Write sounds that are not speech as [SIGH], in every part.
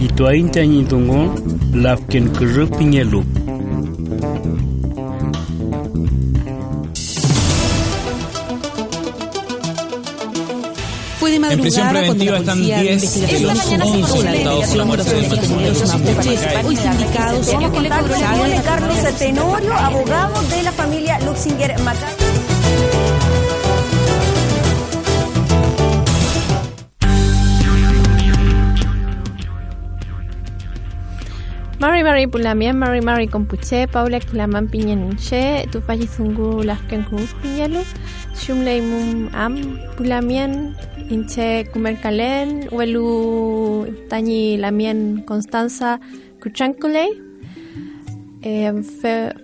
Ñitungo lafken kurupiñelu. Fue de En prisión madrugada preventiva la están policía de 10 investigación de los 11 imputados por la muerte del matrimonio hoy sindicados, con Carlos Tenorio, abogado de la familia Luxinger Macay. Mari Mari Pulamien, Mari Mari Compuche, Paula Kilaman Piñaninche, Tufayi Zungu Lasken Kung Piñalu, Shumlei Mum Am Pulamien, Inche Kumerkalen, Welu Tañi Lamien Constanza Kuchankule,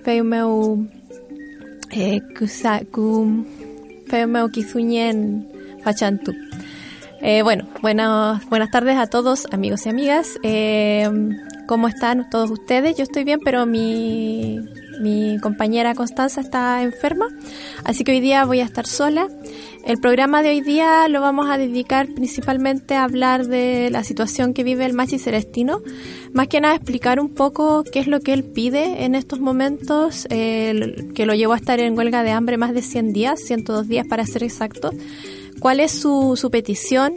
Feumeu Feumeu Kizuñen Fachantu. Eh, bueno, buenas, buenas tardes a todos, amigos y amigas. Eh, ¿Cómo están todos ustedes? Yo estoy bien, pero mi, mi compañera Constanza está enferma, así que hoy día voy a estar sola. El programa de hoy día lo vamos a dedicar principalmente a hablar de la situación que vive el Machi Celestino, más que nada explicar un poco qué es lo que él pide en estos momentos, eh, que lo llevó a estar en huelga de hambre más de 100 días, 102 días para ser exactos cuál es su, su petición,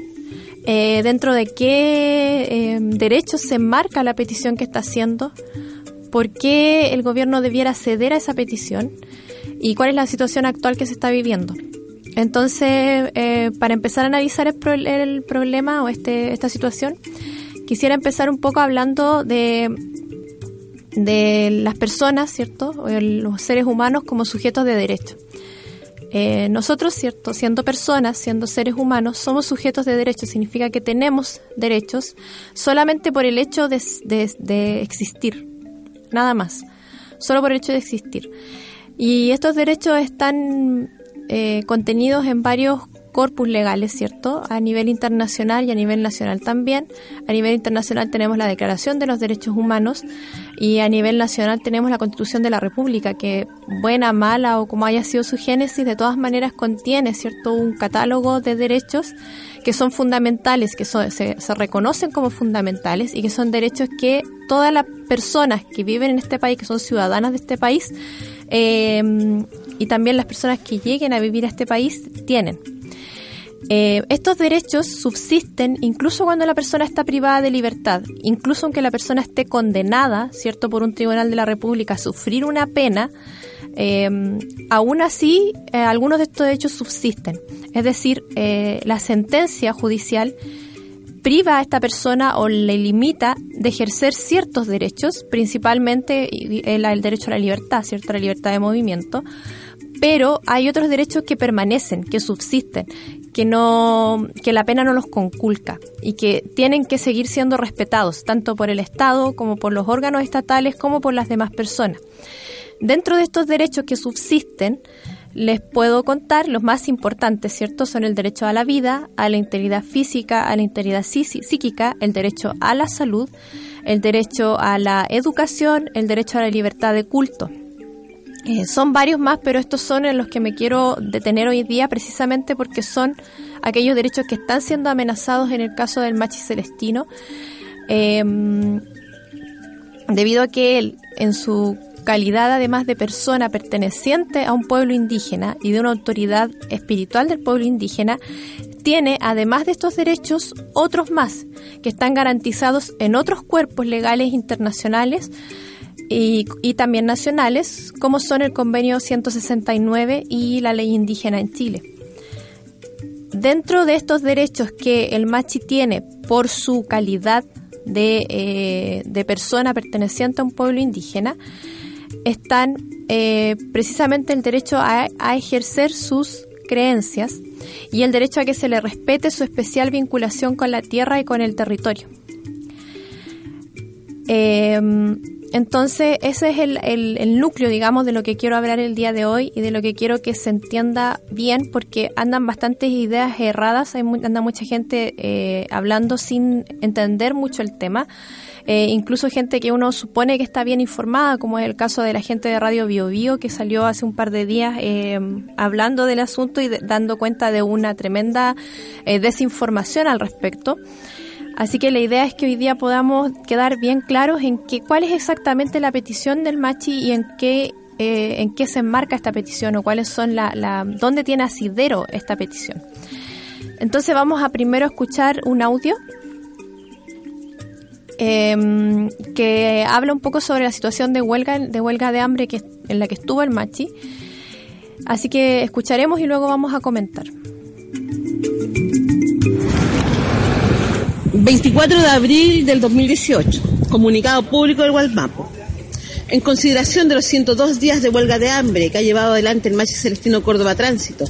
eh, dentro de qué eh, derechos se enmarca la petición que está haciendo, por qué el gobierno debiera ceder a esa petición y cuál es la situación actual que se está viviendo. Entonces, eh, para empezar a analizar el problema o este, esta situación, quisiera empezar un poco hablando de, de las personas, ¿cierto? O el- Los seres humanos como sujetos de derecho. Eh, nosotros, cierto, siendo personas, siendo seres humanos, somos sujetos de derechos. Significa que tenemos derechos solamente por el hecho de, de- existir, nada más, solo por el hecho de existir. Y estos derechos están eh, contenidos en varios corpus legales, ¿cierto? A nivel internacional y a nivel nacional también. A nivel internacional tenemos la Declaración de los Derechos Humanos y a nivel nacional tenemos la Constitución de la República, que buena, mala o como haya sido su génesis, de todas maneras contiene, ¿cierto? Un catálogo de derechos que son fundamentales, que son- se, se reconocen como fundamentales y que son derechos que todas las personas que viven en este país, que son ciudadanas de este país, eh, y también las personas que lleguen a vivir a este país tienen. Eh, estos derechos subsisten incluso cuando la persona está privada de libertad, incluso aunque la persona esté condenada, ¿cierto?, por un tribunal de la República a sufrir una pena, eh, aún así eh, algunos de estos derechos subsisten. Es decir, eh, la sentencia judicial priva a esta persona o le limita de ejercer ciertos derechos, principalmente el, el derecho a la libertad, ¿cierto?, la libertad de movimiento, pero hay otros derechos que permanecen, que subsisten, que no que la pena no los conculca y que tienen que seguir siendo respetados tanto por el Estado como por los órganos estatales como por las demás personas. Dentro de estos derechos que subsisten, les puedo contar los más importantes, ¿cierto? Son el derecho a la vida, a la integridad física, a la integridad psí- psíquica, el derecho a la salud, el derecho a la educación, el derecho a la libertad de culto. Eh, son varios más, pero estos son en los que me quiero detener hoy día precisamente porque son aquellos derechos que están siendo amenazados en el caso del Machi Celestino, eh, debido a que él, en su calidad además de persona perteneciente a un pueblo indígena y de una autoridad espiritual del pueblo indígena, tiene, además de estos derechos, otros más que están garantizados en otros cuerpos legales internacionales y, también nacionales, como son el Convenio 169 y la Ley Indígena en Chile. Dentro de estos derechos que el Machi tiene por su calidad de, eh, de persona perteneciente a un pueblo indígena, están eh, precisamente el derecho a, ejercer sus creencias y el derecho a que se le respete su especial vinculación con la tierra y con el territorio. Eh, entonces, ese es el, núcleo, digamos, de lo que quiero hablar el día de hoy y de lo que quiero que se entienda bien, porque andan bastantes ideas erradas, hay anda mucha gente eh, hablando sin entender mucho el tema. Eh, incluso gente que uno supone que está bien informada, como es el caso de la gente de Radio Bio, Bio que salió hace un par de días eh, hablando del asunto y dando cuenta de una tremenda desinformación al respecto. Así que la idea es que hoy día podamos quedar bien claros en que, cuál es exactamente la petición del Machi y en qué eh, en qué se enmarca esta petición o cuáles son la, la dónde tiene asidero esta petición. Entonces vamos a primero escuchar un audio em, que habla un poco sobre la situación de huelga de huelga de hambre que, en la que estuvo el Machi. Así que escucharemos y luego vamos a comentar. 24 de abril del 2018, comunicado público del Gualmapo. En consideración de los 102 días de huelga de hambre que ha llevado adelante el Machi Celestino Córdoba Tránsito,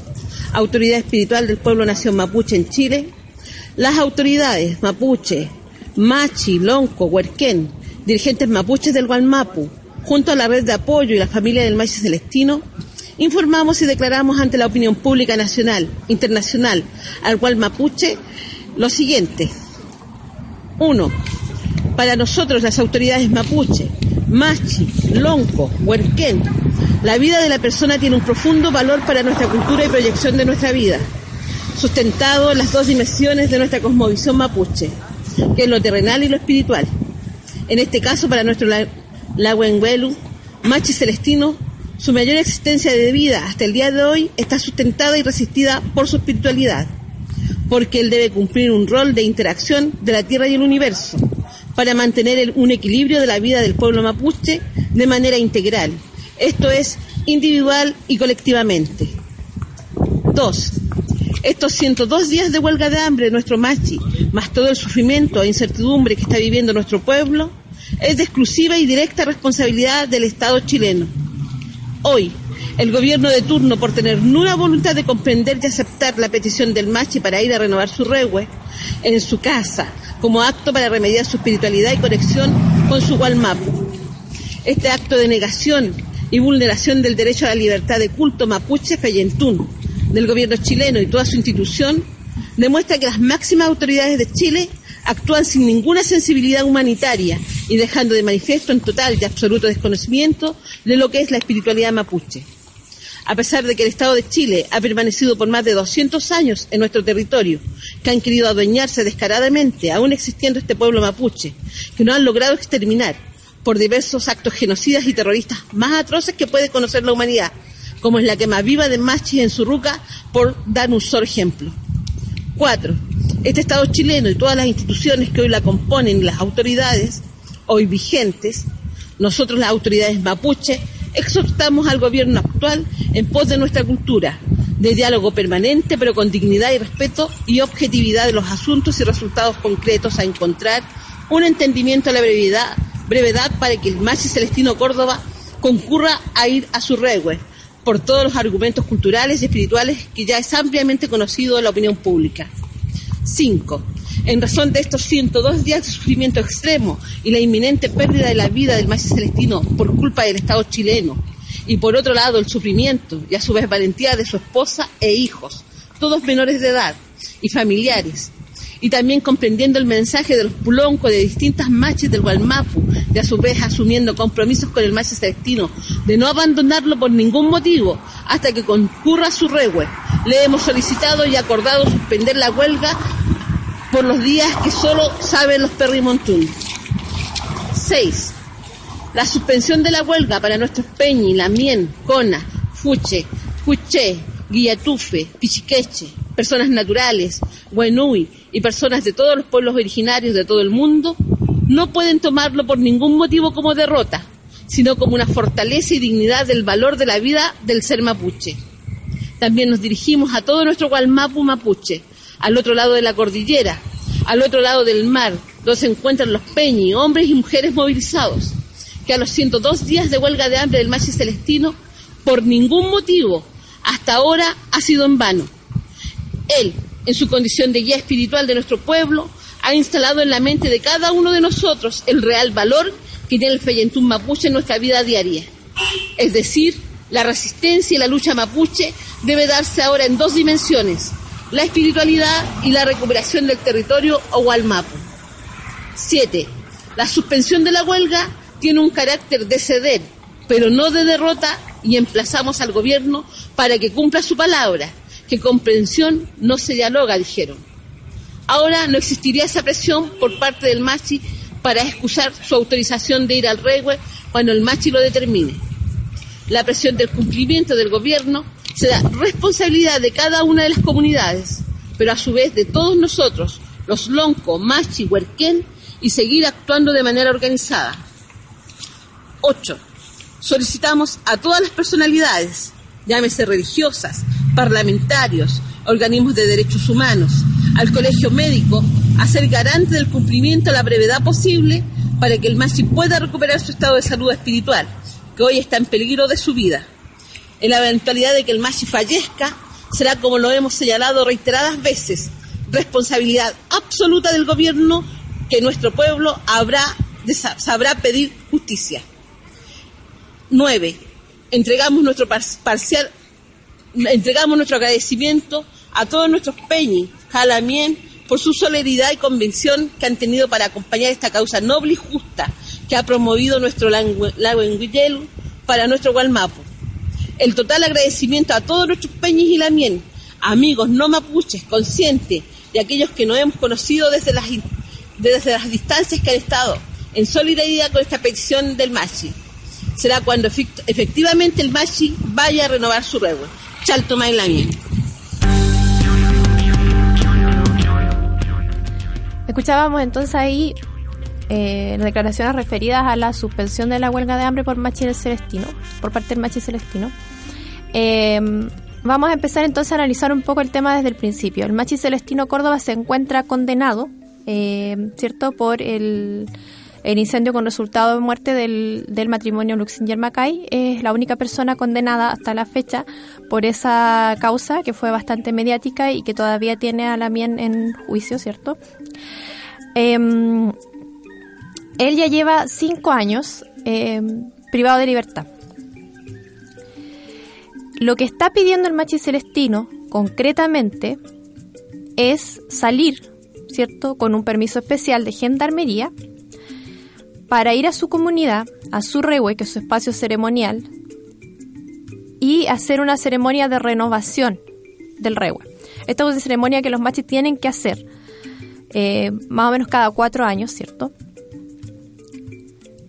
autoridad espiritual del pueblo nación mapuche en Chile, las autoridades mapuche, Machi, Lonco, Huerquén, dirigentes mapuches del Gualmapu, junto a la red de apoyo y la familia del Machi Celestino, informamos y declaramos ante la opinión pública nacional, internacional, al Gualmapuche, lo siguiente. Uno, para nosotros las autoridades mapuche, machi, lonco, huerquén, la vida de la persona tiene un profundo valor para nuestra cultura y proyección de nuestra vida, sustentado en las dos dimensiones de nuestra cosmovisión mapuche, que es lo terrenal y lo espiritual. En este caso, para nuestro Lahuenguelu, machi celestino, su mayor existencia de vida hasta el día de hoy está sustentada y resistida por su espiritualidad porque él debe cumplir un rol de interacción de la Tierra y el universo para mantener un equilibrio de la vida del pueblo mapuche de manera integral, esto es, individual y colectivamente. Dos, estos 102 días de huelga de hambre de nuestro machi, más todo el sufrimiento e incertidumbre que está viviendo nuestro pueblo, es de exclusiva y directa responsabilidad del Estado chileno. Hoy, el gobierno de turno, por tener nula voluntad de comprender y aceptar la petición del Machi para ir a renovar su regue en su casa, como acto para remediar su espiritualidad y conexión con su Gualmapu. Este acto de negación y vulneración del derecho a la libertad de culto mapuche Feyentún del gobierno chileno y toda su institución demuestra que las máximas autoridades de Chile actúan sin ninguna sensibilidad humanitaria y dejando de manifiesto en total y absoluto desconocimiento de lo que es la espiritualidad mapuche a pesar de que el Estado de Chile ha permanecido por más de 200 años en nuestro territorio, que han querido adueñarse descaradamente, aún existiendo este pueblo mapuche, que no han logrado exterminar por diversos actos genocidas y terroristas más atroces que puede conocer la humanidad, como es la quema viva de Machi en Surruca, por dar un solo ejemplo. Cuatro, este Estado chileno y todas las instituciones que hoy la componen las autoridades hoy vigentes, nosotros las autoridades mapuche, exhortamos al gobierno actual en pos de nuestra cultura, de diálogo permanente, pero con dignidad y respeto y objetividad de los asuntos y resultados concretos a encontrar un entendimiento a la brevedad, brevedad para que el Machi Celestino Córdoba concurra a ir a su regue por todos los argumentos culturales y espirituales que ya es ampliamente conocido en la opinión pública. 5 en razón de estos 102 días de sufrimiento extremo y la inminente pérdida de la vida del maestro celestino por culpa del Estado chileno, y por otro lado el sufrimiento y a su vez valentía de su esposa e hijos, todos menores de edad y familiares, y también comprendiendo el mensaje de los puloncos de distintas machis del Gualmapu, y a su vez asumiendo compromisos con el macho celestino de no abandonarlo por ningún motivo hasta que concurra su regue. Le hemos solicitado y acordado suspender la huelga por los días que solo saben los perrimontún. 6. La suspensión de la huelga para nuestros Peñi, Lamien, Cona, Fuche, Fuché, Guillatufe, Pichiqueche, personas naturales, Huenui y personas de todos los pueblos originarios de todo el mundo, no pueden tomarlo por ningún motivo como derrota, sino como una fortaleza y dignidad del valor de la vida del ser mapuche. También nos dirigimos a todo nuestro Gualmapu mapuche, al otro lado de la cordillera, al otro lado del mar, donde se encuentran los peñi, hombres y mujeres movilizados, que a los 102 días de huelga de hambre del Machi Celestino, por ningún motivo, hasta ahora ha sido en vano. Él, en su condición de guía espiritual de nuestro pueblo, ha instalado en la mente de cada uno de nosotros el real valor que tiene el Feyentún mapuche en nuestra vida diaria. Es decir, la resistencia y la lucha mapuche debe darse ahora en dos dimensiones, la espiritualidad y la recuperación del territorio Ohualmapu. 7. La suspensión de la huelga tiene un carácter de ceder, pero no de derrota, y emplazamos al gobierno para que cumpla su palabra, que comprensión no se dialoga, dijeron. Ahora no existiría esa presión por parte del Machi para excusar su autorización de ir al Regue cuando el Machi lo determine. La presión del cumplimiento del gobierno será responsabilidad de cada una de las comunidades, pero a su vez de todos nosotros, los Lonco, Machi, Huerquén, y seguir actuando de manera organizada. 8. Solicitamos a todas las personalidades, llámese religiosas, parlamentarios, organismos de derechos humanos, al colegio médico, a ser garante del cumplimiento a la brevedad posible para que el Machi pueda recuperar su estado de salud espiritual, que hoy está en peligro de su vida. En la eventualidad de que el Machi fallezca, será como lo hemos señalado reiteradas veces, responsabilidad absoluta del gobierno que nuestro pueblo sabrá pedir justicia. 9. Entregamos nuestro parcial, entregamos nuestro agradecimiento a todos nuestros peñis, jalamien, por su solidaridad y convicción que han tenido para acompañar esta causa noble y justa que ha promovido nuestro lago Enguillelu para nuestro Gualmapo. El total agradecimiento a todos nuestros peñis y lamien, amigos no mapuches, conscientes de aquellos que nos hemos conocido desde las, desde las distancias que han estado en solidaridad con esta petición del Machi. Será cuando efectivamente el Machi vaya a renovar su ruego. Chalto Lamien. Escuchábamos entonces ahí eh, declaraciones referidas a la suspensión de la huelga de hambre por Machi Celestino, por parte del Machi Celestino. Eh, vamos a empezar entonces a analizar un poco el tema desde el principio. El Machi Celestino Córdoba se encuentra condenado, eh, ¿cierto?, por el, incendio con resultado de muerte del, matrimonio Luxinger Macay. Es la única persona condenada hasta la fecha por esa causa que fue bastante mediática y que todavía tiene a la mien en juicio, ¿cierto? Em, él ya lleva cinco años em, privado de libertad. Lo que está pidiendo el Machi Celestino, concretamente, es salir, ¿cierto?, con un permiso especial de gendarmería para ir a su comunidad, a su rehue, que es su espacio ceremonial, y hacer una ceremonia de renovación del rehue. Esta es una ceremonia que los machis tienen que hacer eh, más o menos cada cuatro años, ¿cierto?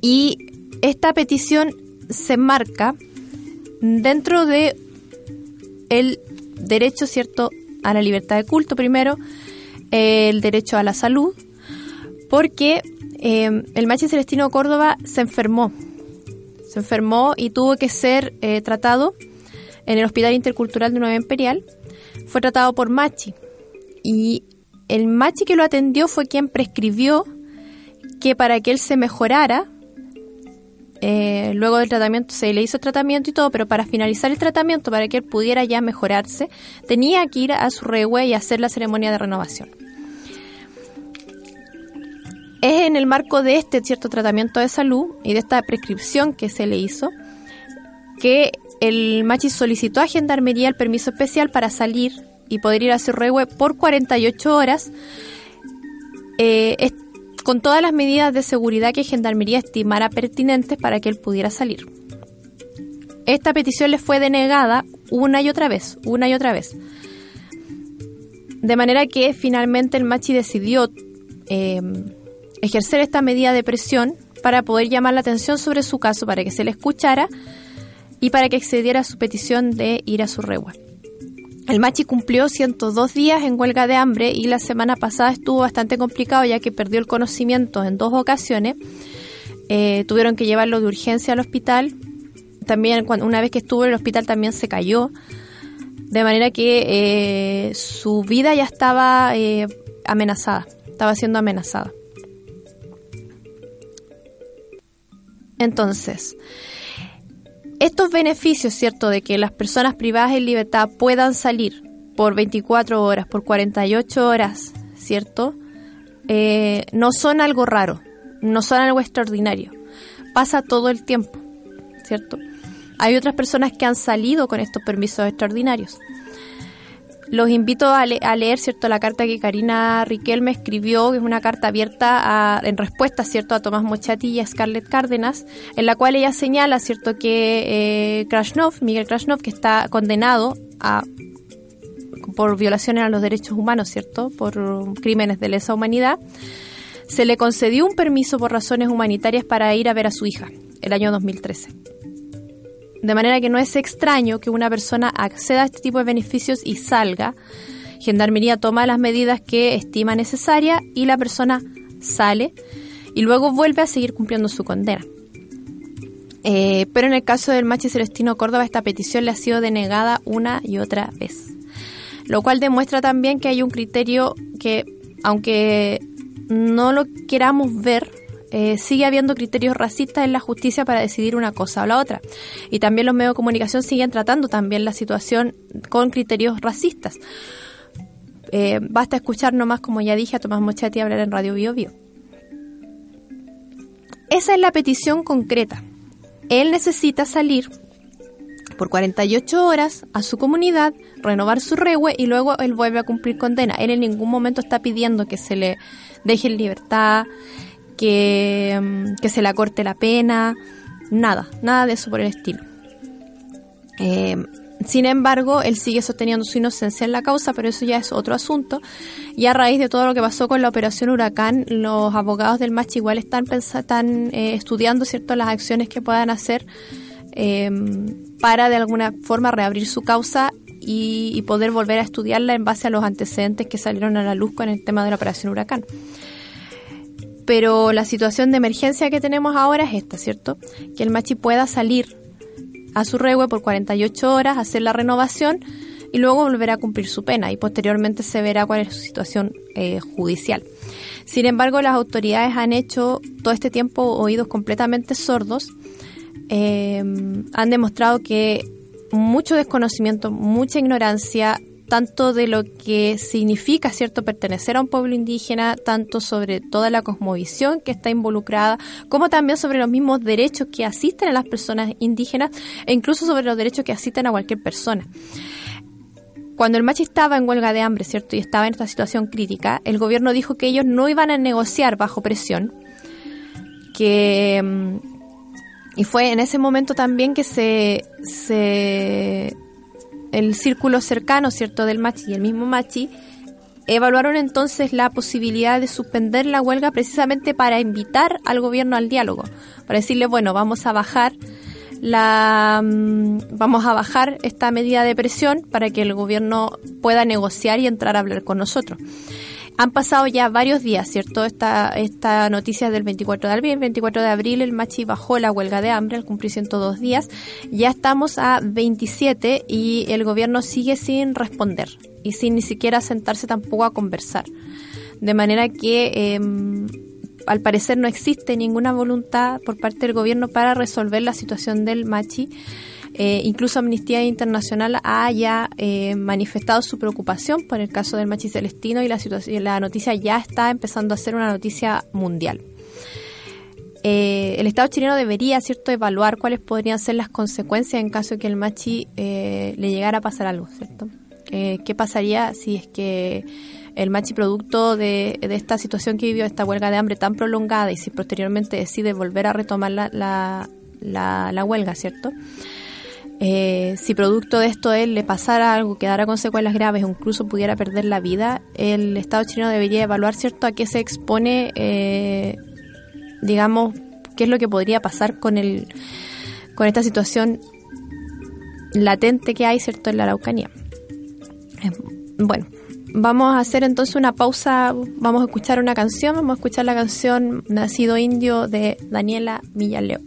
Y esta petición se marca dentro de el derecho, ¿cierto?, a la libertad de culto primero, el derecho a la salud, porque eh, el Machi Celestino Córdoba se enfermó, se enfermó y tuvo que ser eh, tratado en el Hospital Intercultural de Nueva Imperial, fue tratado por Machi. Y el Machi que lo atendió fue quien prescribió que para que él se mejorara, eh, luego del tratamiento se le hizo tratamiento y todo, pero para finalizar el tratamiento, para que él pudiera ya mejorarse, tenía que ir a su rehue y hacer la ceremonia de renovación. Es en el marco de este cierto tratamiento de salud y de esta prescripción que se le hizo que el Machi solicitó a Gendarmería el permiso especial para salir y poder ir a su rehue por 48 horas, eh, con todas las medidas de seguridad que Gendarmería estimara pertinentes para que él pudiera salir. Esta petición le fue denegada una y otra vez, una y otra vez. De manera que finalmente el Machi decidió eh, ejercer esta medida de presión para poder llamar la atención sobre su caso, para que se le escuchara y para que accediera a su petición de ir a su rehue. El Machi cumplió 102 días en huelga de hambre y la semana pasada estuvo bastante complicado ya que perdió el conocimiento en dos ocasiones. Eh, tuvieron que llevarlo de urgencia al hospital. También cuando, una vez que estuvo en el hospital también se cayó. De manera que eh, su vida ya estaba eh, amenazada, estaba siendo amenazada. Entonces, estos beneficios, ¿cierto?, de que las personas privadas en libertad puedan salir por 24 horas, por 48 horas, ¿cierto? Eh, no son algo raro, no son algo extraordinario. Pasa todo el tiempo, ¿cierto? Hay otras personas que han salido con estos permisos extraordinarios. Los invito a, leer, ¿cierto?, la carta que Karina Riquelme escribió, que es una carta abierta en respuesta, ¿cierto?, a Tomás Mochati y a Scarlett Cárdenas, en la cual ella señala, ¿cierto?, que eh, Krasnov, Miguel Krasnov, que está condenado a por violaciones a los derechos humanos, ¿cierto?, por crímenes de lesa humanidad, se le concedió un permiso por razones humanitarias para ir a ver a su hija, el año 2013. De manera que no es extraño que una persona acceda a este tipo de beneficios y salga. Gendarmería toma las medidas que estima necesaria y la persona sale y luego vuelve a seguir cumpliendo su condena. Eh, pero en el caso del Machi Celestino Córdoba esta petición le ha sido denegada una y otra vez. Lo cual demuestra también que hay un criterio que, aunque no lo queramos ver, eh, sigue habiendo criterios racistas en la justicia para decidir una cosa o la otra. Y también los medios de comunicación siguen tratando también la situación con criterios racistas. Eh, basta escuchar nomás, como ya dije, a Tomás Mochetti hablar en Radio Bio Bio. Esa es la petición concreta. Él necesita salir por 48 horas a su comunidad, renovar su regue y luego él vuelve a cumplir condena. Él en ningún momento está pidiendo que se le deje en libertad, que, que se le acorte la pena, nada, nada de eso por el estilo. Eh, sin embargo, él sigue sosteniendo su inocencia en la causa, pero eso ya es otro asunto. Y a raíz de todo lo que pasó con la operación Huracán, los abogados del Machi igual están, están eh, estudiando cierto las acciones que puedan hacer eh, para de alguna forma reabrir su causa y, y, poder volver a estudiarla en base a los antecedentes que salieron a la luz con el tema de la operación Huracán pero la situación de emergencia que tenemos ahora es esta, ¿cierto? Que el machi pueda salir a su regue por 48 horas, hacer la renovación y luego volver a cumplir su pena y posteriormente se verá cuál es su situación eh, judicial. Sin embargo, las autoridades han hecho todo este tiempo oídos completamente sordos, eh, han demostrado que mucho desconocimiento, mucha ignorancia, tanto de lo que significa cierto pertenecer a un pueblo indígena, tanto sobre toda la cosmovisión que está involucrada, como también sobre los mismos derechos que asisten a las personas indígenas e incluso sobre los derechos que asisten a cualquier persona. Cuando el Machi estaba en huelga de hambre, ¿cierto? Y estaba en esta situación crítica, el gobierno dijo que ellos no iban a negociar bajo presión, que mm, y fue en ese momento también que se, se el círculo cercano, ¿cierto?, del Machi y el mismo Machi, evaluaron entonces la posibilidad de suspender la huelga precisamente para invitar al gobierno al diálogo, para decirle, bueno, vamos a bajar la mm, vamos a bajar esta medida de presión para que el gobierno pueda negociar y entrar a hablar con nosotros. Han pasado ya varios días, ¿cierto? Esta, esta noticia del 24 de abril. El 24 de abril el Machi bajó la huelga de hambre al cumplir 102 días. Ya estamos a 27 y el gobierno sigue sin responder y sin ni siquiera sentarse tampoco a conversar. De manera que em, al parecer no existe ninguna voluntad por parte del gobierno para resolver la situación del Machi eh, incluso Amnistía Internacional haya eh, manifestado su preocupación por el caso del Machi Celestino y la, la noticia ya está empezando a ser una noticia mundial. Eh, el Estado chileno debería, ¿cierto?, evaluar cuáles podrían ser las consecuencias en caso de que el Machi le llegara a pasar algo, ¿cierto? ¿Qué pasaría si es que el Machi, producto de, esta situación que vivió, esta huelga de hambre tan prolongada, y si posteriormente decide volver a retomar la, la, la huelga, ¿cierto? Eh, si producto de esto él le pasara algo, quedara con secuelas graves o incluso pudiera perder la vida, el Estado chileno debería evaluar, ¿cierto?, a qué se expone, eh, digamos, qué es lo que podría pasar con, el, con esta situación latente que hay, ¿cierto?, en la Araucanía. Eh, bueno, vamos a hacer entonces una pausa, vamos a escuchar una canción, vamos a escuchar la canción Nacido Indio de Daniela Villaleo.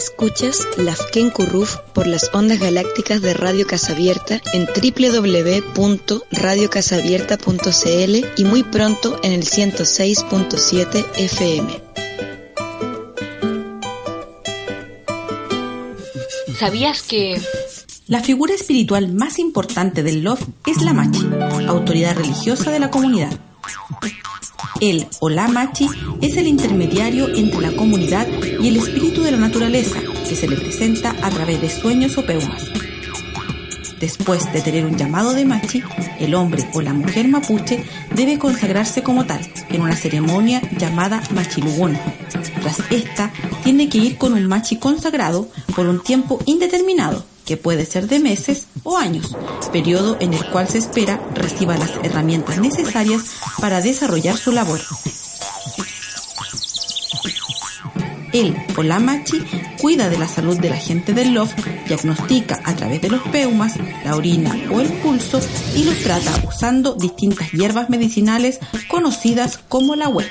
Escuchas Lafken Curruf por las ondas galácticas de Radio Casabierta en www.radiocasabierta.cl y muy pronto en el 106.7 FM. ¿Sabías que la figura espiritual más importante del Love es la Machi, autoridad religiosa de la comunidad? Él o la Machi es el intermediario entre la comunidad y el espíritu de la naturaleza que se le presenta a través de sueños o peumas. Después de tener un llamado de Machi, el hombre o la mujer mapuche debe consagrarse como tal en una ceremonia llamada Machilugun. Tras esta, tiene que ir con un Machi consagrado por un tiempo indeterminado que puede ser de meses o años, periodo en el cual se espera reciba las herramientas necesarias para desarrollar su labor. Él o la machi cuida de la salud de la gente del loft, diagnostica a través de los peumas, la orina o el pulso y los trata usando distintas hierbas medicinales conocidas como la web.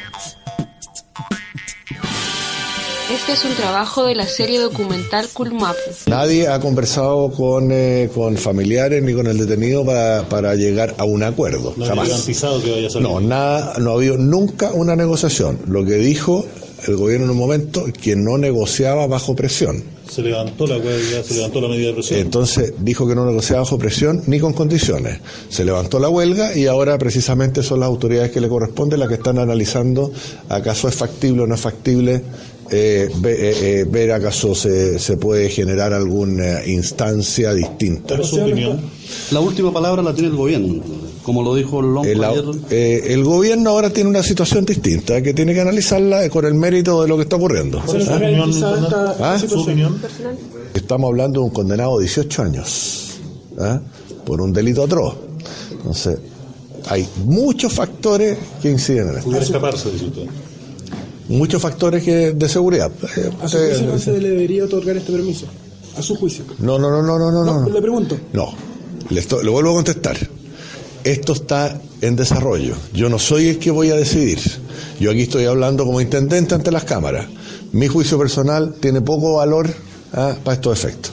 Este es un trabajo de la serie documental Culmapu. Nadie ha conversado con, eh, con familiares ni con el detenido para, para llegar a un acuerdo. No jamás. garantizado que vaya a salir. No, nada, no ha habido nunca una negociación. Lo que dijo el gobierno en un momento que no negociaba bajo presión. Se levantó la huelga, se levantó la medida de presión. Entonces dijo que no negociaba bajo presión ni con condiciones. Se levantó la huelga y ahora precisamente son las autoridades que le corresponden las que están analizando acaso es factible o no es factible eh, ve- eh, eh, ver acaso se, se puede generar alguna instancia distinta. ¿Cuál es su opinión? La última palabra la tiene el gobierno, como lo dijo el El, ayer. eh, el gobierno ahora tiene una situación distinta que tiene que analizarla con el mérito de lo que está ocurriendo. ¿Cuál es su ¿Ah? opinión, Fernando? ¿Ah? ¿Su opinión? Estamos hablando de un condenado de 18 años ¿ah? por un delito atroz. Entonces, hay muchos factores que inciden en esto. Pudiera escaparse, dice usted. Muchos factores que, de seguridad. Eh, ¿A su eh, juicio no se le debería otorgar este permiso? A su juicio. No, no, no, no, no, no. no, no. Le pregunto. No, le, estoy- le vuelvo a contestar. Esto está en desarrollo. Yo no soy el que voy a decidir. Yo aquí estoy hablando como intendente ante las cámaras. Mi juicio personal tiene poco valor ah, para estos efectos.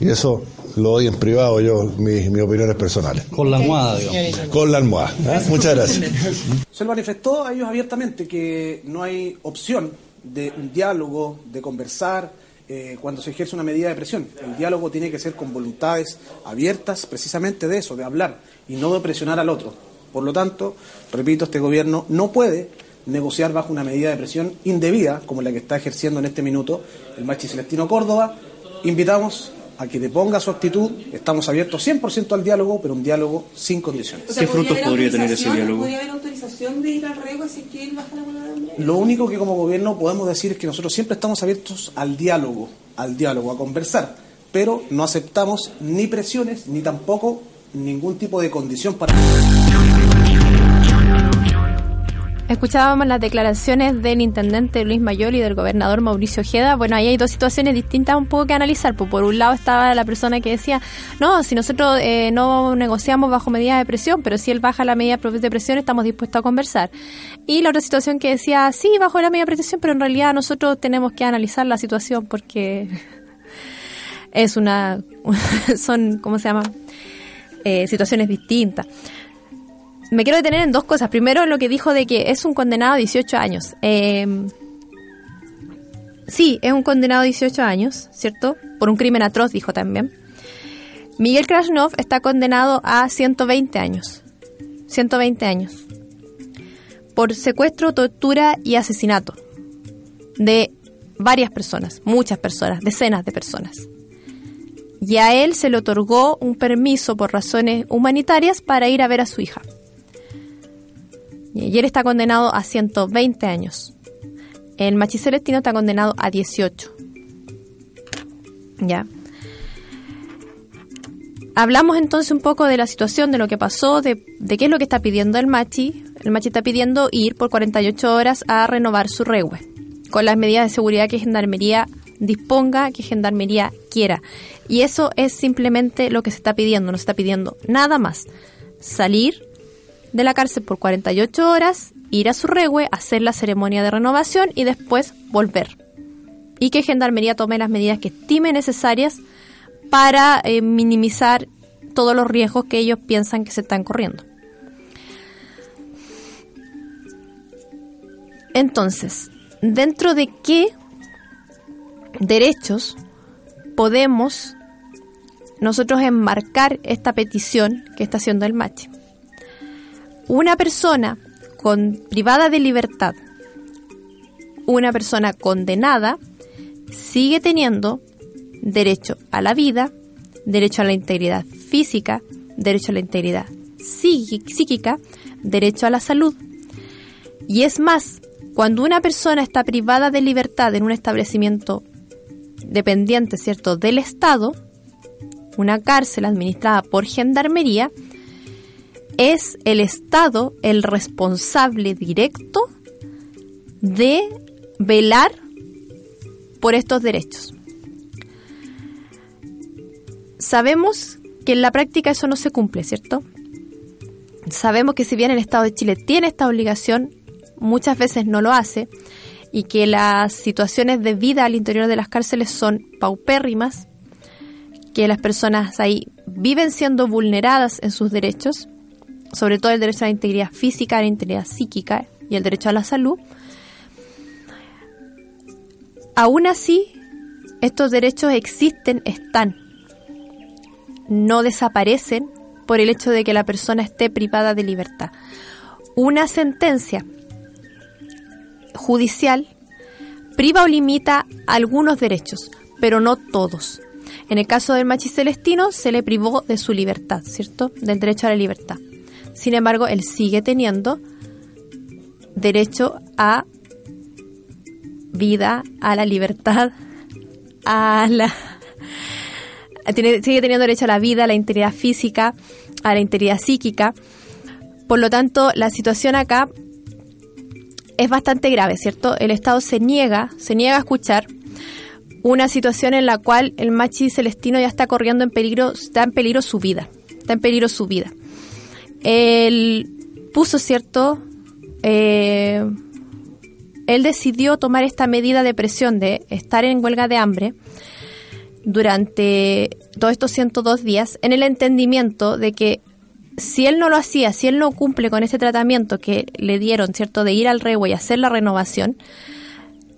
Y eso lo doy en privado yo, mis, mis opiniones personales. Con la almohada, digamos. Con la almohada. ¿ah? Muchas gracias. Se manifestó a ellos abiertamente que no hay opción de un diálogo, de conversar, eh, cuando se ejerce una medida de presión. El diálogo tiene que ser con voluntades abiertas, precisamente de eso, de hablar y no de presionar al otro. Por lo tanto, repito, este gobierno no puede negociar bajo una medida de presión indebida, como la que está ejerciendo en este minuto el Machi Celestino Córdoba. Invitamos a que deponga su actitud, estamos abiertos 100% al diálogo, pero un diálogo sin condiciones. ¿Qué frutos podría tener ese diálogo? ¿Podría haber autorización de ir al rego si que él baja la huelga de hambre? Lo único que como gobierno podemos decir es que nosotros siempre estamos abiertos al diálogo, al diálogo, a conversar, pero no aceptamos ni presiones ni tampoco ningún tipo de condición para... Escuchábamos las declaraciones del intendente Luis Mayol y del gobernador Mauricio Ojeda. Bueno, ahí hay dos situaciones distintas un poco que analizar. Pues por un lado estaba la persona que decía, no, si nosotros eh, no negociamos bajo medidas de presión, pero si él baja la medida de presión estamos dispuestos a conversar. Y la otra situación que decía, sí, bajo la medida de presión, pero en realidad nosotros tenemos que analizar la situación porque [LAUGHS] es una, [LAUGHS] son, ¿cómo se llama? Eh, situaciones distintas me quiero detener en dos cosas. Primero, lo que dijo de que es un condenado a 18 años. Eh, sí, es un condenado a 18 años, ¿cierto? Por un crimen atroz, dijo también. Miguel Krasnov está condenado a 120 años. 120 años. Por secuestro, tortura y asesinato. De varias personas, muchas personas, decenas de personas. Y a él se le otorgó un permiso por razones humanitarias para ir a ver a su hija. Y está condenado a 120 años. El Machi Celestino está condenado a 18. Ya. Hablamos entonces un poco de la situación, de lo que pasó, de, de qué es lo que está pidiendo el Machi. El Machi está pidiendo ir por 48 horas a renovar su regue, con las medidas de seguridad que Gendarmería disponga, que Gendarmería quiera. Y eso es simplemente lo que se está pidiendo, no se está pidiendo nada más. Salir de la cárcel por 48 horas, ir a su regue, hacer la ceremonia de renovación y después volver. y que Gendarmería tome las medidas que estime necesarias para eh, minimizar todos los riesgos que ellos piensan que se están corriendo. Entonces, ¿dentro de qué derechos podemos nosotros enmarcar esta petición que está haciendo el MACHE? Una persona con privada de libertad, una persona condenada, sigue teniendo derecho a la vida, derecho a la integridad física, derecho a la integridad psíquica, derecho a la salud. Y es más, cuando una persona está privada de libertad en un establecimiento dependiente, ¿cierto?, del Estado, una cárcel administrada por gendarmería, es el Estado el responsable directo de velar por estos derechos. Sabemos que en la práctica eso no se cumple, ¿cierto? Sabemos que si bien el Estado de Chile tiene esta obligación, muchas veces no lo hace y que las situaciones de vida al interior de las cárceles son paupérrimas, que las personas ahí viven siendo vulneradas en sus derechos, sobre todo el derecho a la integridad física, a la integridad psíquica y el derecho a la salud. Aún así, estos derechos existen, están, no desaparecen por el hecho de que la persona esté privada de libertad. Una sentencia judicial priva o limita algunos derechos, pero no todos. En el caso del Machi Celestino se le privó de su libertad, ¿cierto? Del derecho a la libertad. Sin embargo, él sigue teniendo derecho a vida, a la libertad, a la sigue teniendo derecho a la vida, a la integridad física, a la integridad psíquica. Por lo tanto, la situación acá es bastante grave, ¿cierto? El Estado se niega, se niega a escuchar una situación en la cual el machi celestino ya está corriendo en peligro, está en peligro su vida, está en peligro su vida. Él puso, ¿cierto? Eh, él decidió tomar esta medida de presión de estar en huelga de hambre durante todos estos 102 días en el entendimiento de que si él no lo hacía, si él no cumple con ese tratamiento que le dieron, ¿cierto?, de ir al rego y hacer la renovación,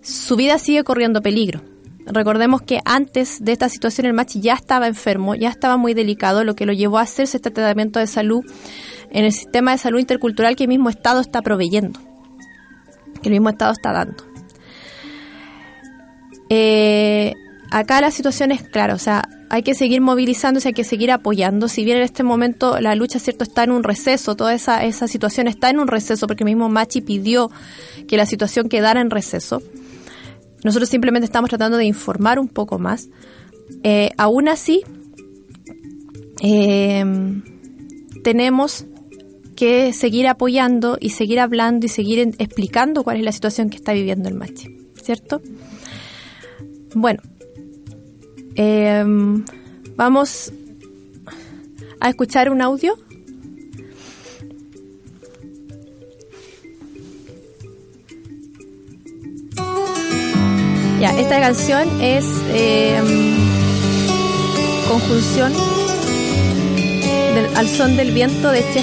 su vida sigue corriendo peligro. Recordemos que antes de esta situación el machi ya estaba enfermo, ya estaba muy delicado, lo que lo llevó a hacerse este tratamiento de salud en el sistema de salud intercultural que el mismo Estado está proveyendo, que el mismo Estado está dando. Eh, acá la situación es clara, o sea, hay que seguir movilizándose, hay que seguir apoyando. Si bien en este momento la lucha, cierto, está en un receso, toda esa, esa situación está en un receso, porque el mismo Machi pidió que la situación quedara en receso. Nosotros simplemente estamos tratando de informar un poco más. Eh, aún así, eh, tenemos que seguir apoyando y seguir hablando y seguir explicando cuál es la situación que está viviendo el Machi, ¿cierto? Bueno, eh, vamos a escuchar un audio. Esta canción es eh, conjunción al son del viento de Che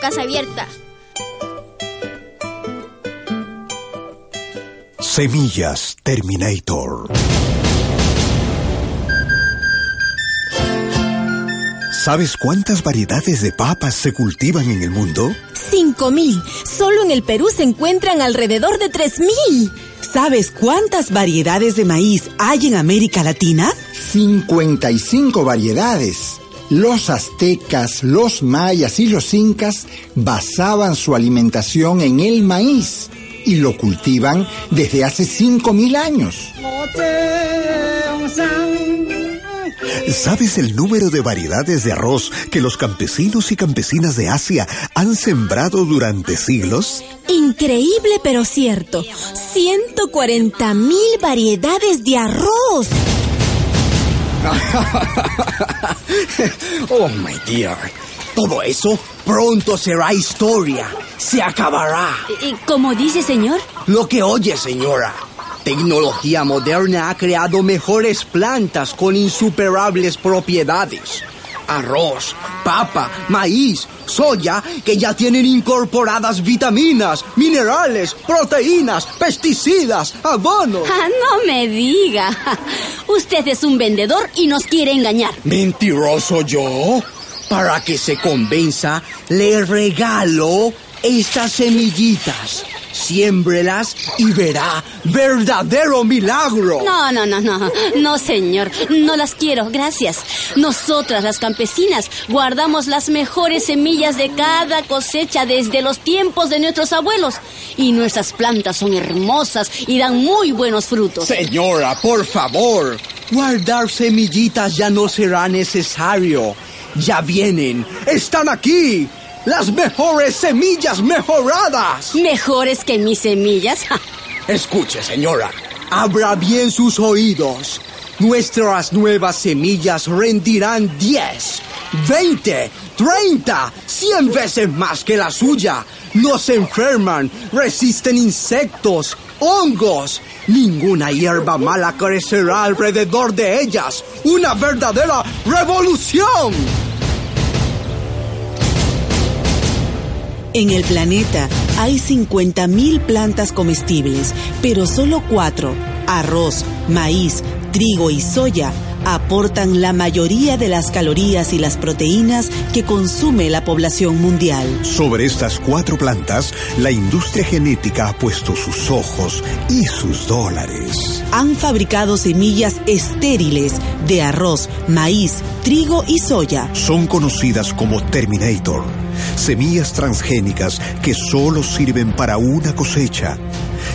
Casa Abierta. Semillas Terminator. ¿Sabes cuántas variedades de papas se cultivan en el mundo? 5.000. Solo en el Perú se encuentran alrededor de 3.000. ¿Sabes cuántas variedades de maíz hay en América Latina? 55 variedades. Los aztecas, los mayas y los incas basaban su alimentación en el maíz y lo cultivan desde hace 5.000 años. ¿Sabes el número de variedades de arroz que los campesinos y campesinas de Asia han sembrado durante siglos? Increíble pero cierto. 140.000 variedades de arroz. [LAUGHS] oh, my dear. Todo eso pronto será historia. Se acabará. ¿Y cómo dice, señor? Lo que oye, señora. Tecnología moderna ha creado mejores plantas con insuperables propiedades. Arroz, papa, maíz, soya, que ya tienen incorporadas vitaminas, minerales, proteínas, pesticidas, abonos. Ah, no me diga. Usted es un vendedor y nos quiere engañar. ¿Mentiroso yo? Para que se convenza, le regalo estas semillitas. Siémbrelas y verá verdadero milagro. No, no, no, no. No, señor. No las quiero. Gracias. Nosotras, las campesinas, guardamos las mejores semillas de cada cosecha desde los tiempos de nuestros abuelos. Y nuestras plantas son hermosas y dan muy buenos frutos. Señora, por favor. Guardar semillitas ya no será necesario. Ya vienen. Están aquí. Las mejores semillas mejoradas. ¿Mejores que mis semillas? [LAUGHS] Escuche, señora. Abra bien sus oídos. Nuestras nuevas semillas rendirán 10, 20, 30, 100 veces más que la suya. No se enferman, resisten insectos, hongos. Ninguna hierba mala crecerá alrededor de ellas. Una verdadera revolución. En el planeta hay 50.000 plantas comestibles, pero solo cuatro, arroz, maíz, trigo y soya, aportan la mayoría de las calorías y las proteínas que consume la población mundial. Sobre estas cuatro plantas, la industria genética ha puesto sus ojos y sus dólares. Han fabricado semillas estériles de arroz, maíz, trigo y soya. Son conocidas como Terminator, semillas transgénicas que solo sirven para una cosecha,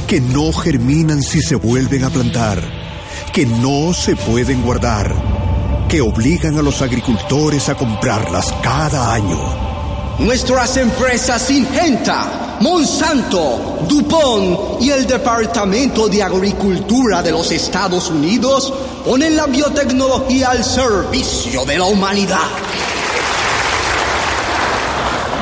que no germinan si se vuelven a plantar, que no se pueden guardar, que obligan a los agricultores a comprarlas cada año. Nuestras empresas Ingenta, Monsanto, DuPont y el Departamento de Agricultura de los Estados Unidos ponen la biotecnología al servicio de la humanidad.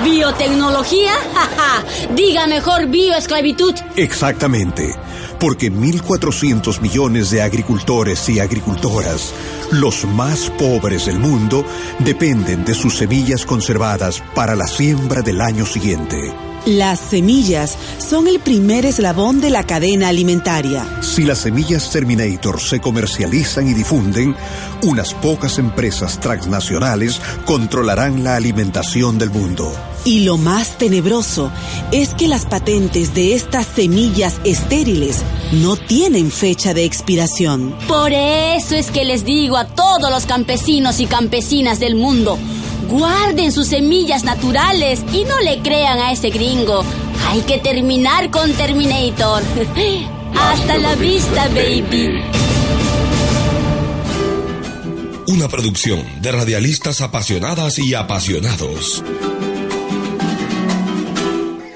¿Biotecnología? ¡Ja, Diga mejor bioesclavitud. Exactamente, porque 1.400 millones de agricultores y agricultoras, los más pobres del mundo, dependen de sus semillas conservadas para la siembra del año siguiente. Las semillas son el primer eslabón de la cadena alimentaria. Si las semillas Terminator se comercializan y difunden, unas pocas empresas transnacionales controlarán la alimentación del mundo. Y lo más tenebroso es que las patentes de estas semillas estériles no tienen fecha de expiración. Por eso es que les digo a todos los campesinos y campesinas del mundo, guarden sus semillas naturales y no le crean a ese gringo. Hay que terminar con Terminator. [LAUGHS] Hasta la vista, baby. Una producción de radialistas apasionadas y apasionados.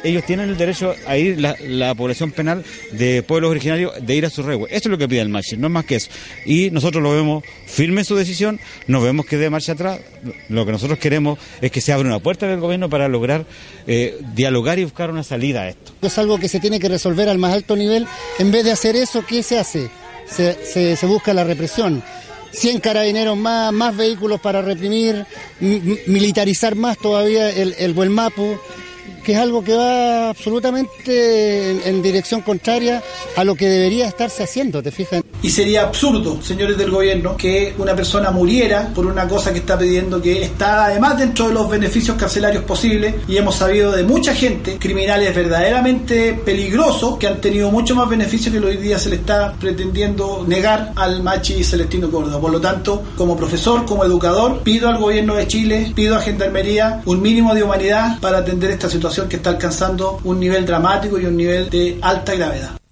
Ellos tienen el derecho a ir, la, la población penal de pueblos originarios, de ir a su regue. Esto es lo que pide el Machi, no es más que eso. Y nosotros lo vemos firme en su decisión, no vemos que dé marcha atrás. Lo que nosotros queremos es que se abra una puerta del gobierno para lograr eh, dialogar y buscar una salida a esto. Es algo que se tiene que resolver al más alto nivel. En vez de hacer eso, ¿qué se hace? Se, busca la represión. 100 carabineros más, más vehículos para reprimir, mi- militarizar más todavía el, el buen Mapu, que es algo que va absolutamente en, dirección contraria a lo que debería estarse haciendo, ¿te fijas? Y sería absurdo, señores del gobierno, que una persona muriera por una cosa que está pidiendo que está además dentro de los beneficios carcelarios posibles y hemos sabido de mucha gente, criminales verdaderamente peligrosos, que han tenido mucho más beneficios que hoy día se le está pretendiendo negar al Machi Celestino Córdoba. Por lo tanto, como profesor, como educador, pido al gobierno de Chile, pido a Gendarmería un mínimo de humanidad para atender esta situación que está alcanzando un nivel dramático y un nivel de alta gravedad.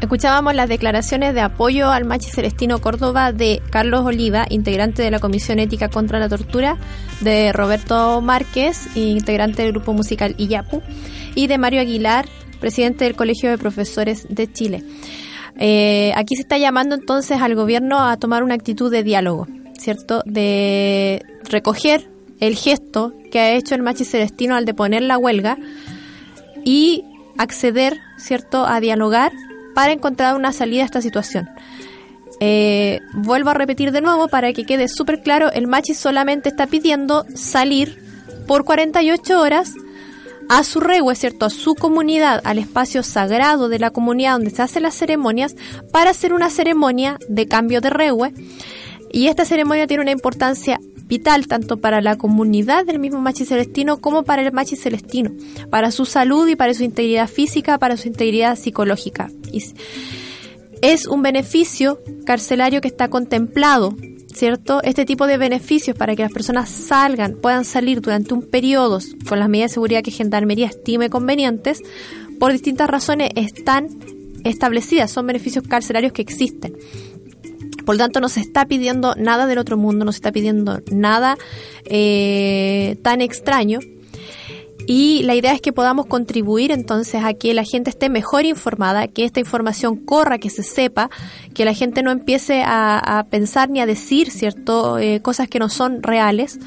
Escuchábamos las declaraciones de apoyo al Machi Celestino Córdoba de Carlos Oliva, integrante de la Comisión Ética contra la Tortura, de Roberto Márquez, integrante del grupo musical Iyapu, y de Mario Aguilar, presidente del Colegio de Profesores de Chile. Eh, aquí se está llamando entonces al gobierno a tomar una actitud de diálogo, ¿cierto? De recoger el gesto que ha hecho el Machi Celestino al deponer la huelga y acceder, ¿cierto?, a dialogar para encontrar una salida a esta situación. Eh, vuelvo a repetir de nuevo para que quede súper claro, el Machi solamente está pidiendo salir por 48 horas a su regue, ¿cierto? A su comunidad, al espacio sagrado de la comunidad donde se hacen las ceremonias, para hacer una ceremonia de cambio de regue. Y esta ceremonia tiene una importancia vital tanto para la comunidad del mismo Machi Celestino como para el Machi Celestino, para su salud y para su integridad física, para su integridad psicológica. Es un beneficio carcelario que está contemplado, ¿cierto? Este tipo de beneficios para que las personas salgan, puedan salir durante un periodo con las medidas de seguridad que Gendarmería estime convenientes, por distintas razones están establecidas, son beneficios carcelarios que existen. Por lo tanto, no se está pidiendo nada del otro mundo, no se está pidiendo nada eh, tan extraño. Y la idea es que podamos contribuir entonces a que la gente esté mejor informada, que esta información corra, que se sepa, que la gente no empiece a, pensar ni a decir cierto Eh, cosas que no son reales,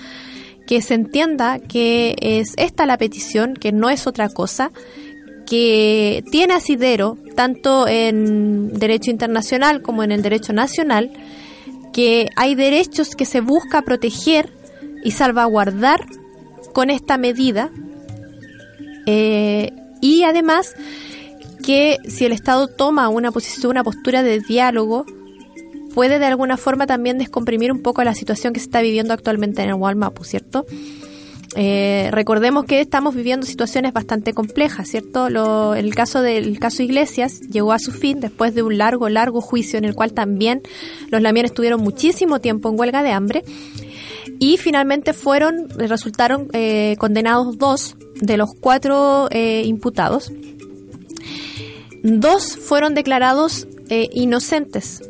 que se entienda que es esta la petición, que no es otra cosa, que tiene asidero tanto en derecho internacional como en el derecho nacional, que hay derechos que se busca proteger y salvaguardar con esta medida eh, y además que si el Estado toma una posición, una postura de diálogo, puede de alguna forma también descomprimir un poco la situación que se está viviendo actualmente en el Walmapu, ¿cierto? Eh, recordemos que estamos viviendo situaciones bastante complejas, ¿cierto? El caso del caso Iglesias llegó a su fin después de un largo, largo juicio en el cual también los lamienes estuvieron muchísimo tiempo en huelga de hambre y finalmente fueron, resultaron eh, condenados dos de los cuatro eh, imputados. Dos fueron declarados eh, inocentes,